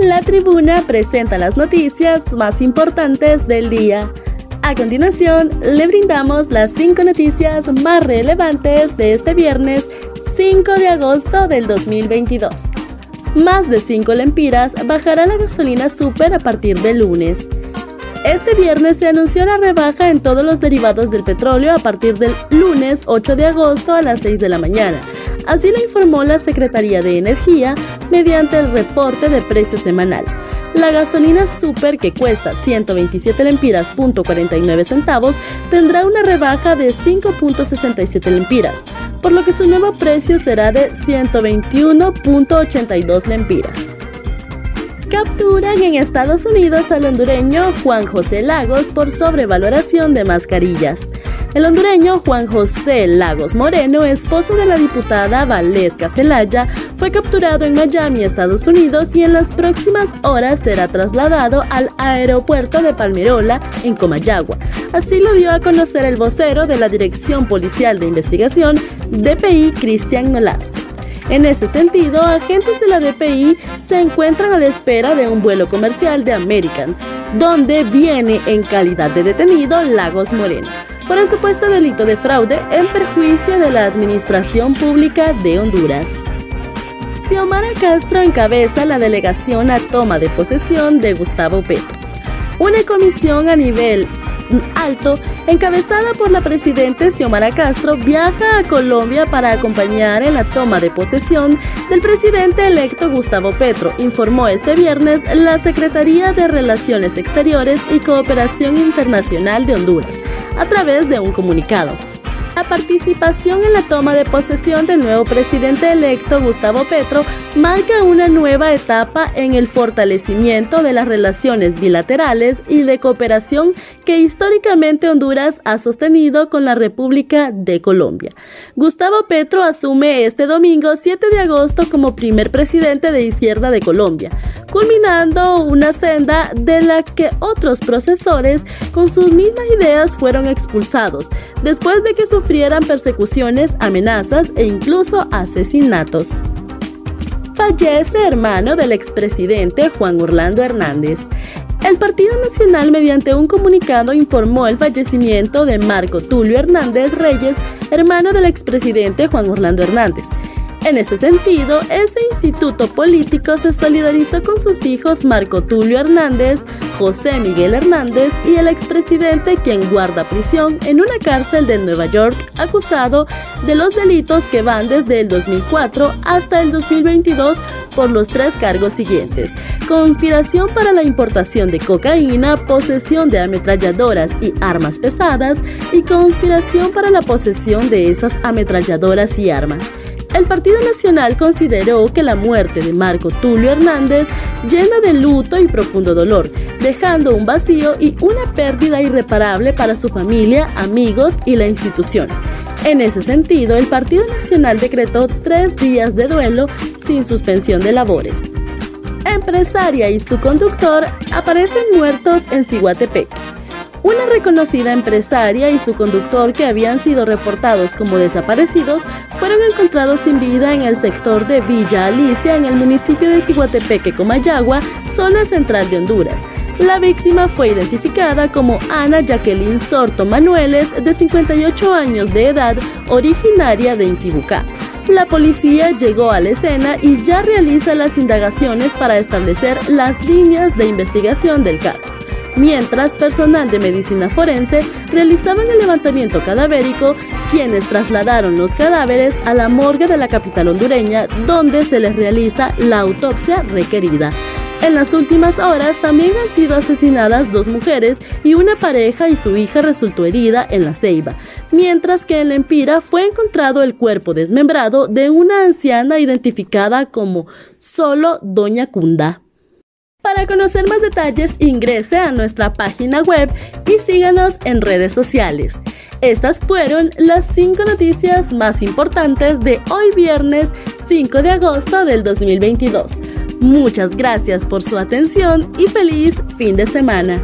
La tribuna presenta las noticias más importantes del día. A continuación, le brindamos las cinco noticias más relevantes de este viernes 5 de agosto del 2022. Más de 5 lempiras bajará la gasolina super a partir del lunes. Este viernes se anunció la rebaja en todos los derivados del petróleo a partir del lunes 8 de agosto a las 6 de la mañana. Así lo informó la Secretaría de Energía mediante el reporte de precio semanal. La gasolina super que cuesta 127 lempiras centavos tendrá una rebaja de 5.67 lempiras, por lo que su nuevo precio será de 121.82 lempiras. Capturan en Estados Unidos al hondureño Juan José Lagos por sobrevaloración de mascarillas. El hondureño Juan José Lagos Moreno, esposo de la diputada Valesca Celaya, fue capturado en Miami, Estados Unidos, y en las próximas horas será trasladado al aeropuerto de Palmerola, en Comayagua. Así lo dio a conocer el vocero de la Dirección Policial de Investigación, DPI, Cristian Nolasco. En ese sentido, agentes de la DPI se encuentran a la espera de un vuelo comercial de American, donde viene en calidad de detenido Lagos Moreno por el supuesto delito de fraude en perjuicio de la Administración Pública de Honduras. Xiomara Castro encabeza la delegación a toma de posesión de Gustavo Petro. Una comisión a nivel alto, encabezada por la presidenta Xiomara Castro, viaja a Colombia para acompañar en la toma de posesión del presidente electo Gustavo Petro, informó este viernes la Secretaría de Relaciones Exteriores y Cooperación Internacional de Honduras a través de un comunicado. La participación en la toma de posesión del nuevo presidente electo Gustavo Petro marca una nueva etapa en el fortalecimiento de las relaciones bilaterales y de cooperación que históricamente Honduras ha sostenido con la República de Colombia. Gustavo Petro asume este domingo 7 de agosto como primer presidente de izquierda de Colombia, culminando una senda de la que otros procesores con sus mismas ideas fueron expulsados, después de que sufrieran persecuciones, amenazas e incluso asesinatos. Fallece hermano del expresidente Juan Orlando Hernández. El Partido Nacional mediante un comunicado informó el fallecimiento de Marco Tulio Hernández Reyes, hermano del expresidente Juan Orlando Hernández. En ese sentido, ese instituto político se solidarizó con sus hijos Marco Tulio Hernández, José Miguel Hernández y el expresidente quien guarda prisión en una cárcel de Nueva York acusado de los delitos que van desde el 2004 hasta el 2022 por los tres cargos siguientes. Conspiración para la importación de cocaína, posesión de ametralladoras y armas pesadas y conspiración para la posesión de esas ametralladoras y armas. El Partido Nacional consideró que la muerte de Marco Tulio Hernández llena de luto y profundo dolor, dejando un vacío y una pérdida irreparable para su familia, amigos y la institución. En ese sentido, el Partido Nacional decretó tres días de duelo sin suspensión de labores. Empresaria y su conductor aparecen muertos en Ciguatepec. Una reconocida empresaria y su conductor que habían sido reportados como desaparecidos fueron encontrados sin vida en el sector de Villa Alicia en el municipio de Ciguatepeque, Comayagua, zona central de Honduras. La víctima fue identificada como Ana Jacqueline Sorto Manueles, de 58 años de edad, originaria de Intibucá. La policía llegó a la escena y ya realiza las indagaciones para establecer las líneas de investigación del caso mientras personal de medicina forense realizaban el levantamiento cadavérico, quienes trasladaron los cadáveres a la morgue de la capital hondureña, donde se les realiza la autopsia requerida. En las últimas horas también han sido asesinadas dos mujeres y una pareja y su hija resultó herida en la ceiba, mientras que en la Empira fue encontrado el cuerpo desmembrado de una anciana identificada como solo Doña Cunda. Para conocer más detalles ingrese a nuestra página web y síganos en redes sociales. Estas fueron las 5 noticias más importantes de hoy viernes 5 de agosto del 2022. Muchas gracias por su atención y feliz fin de semana.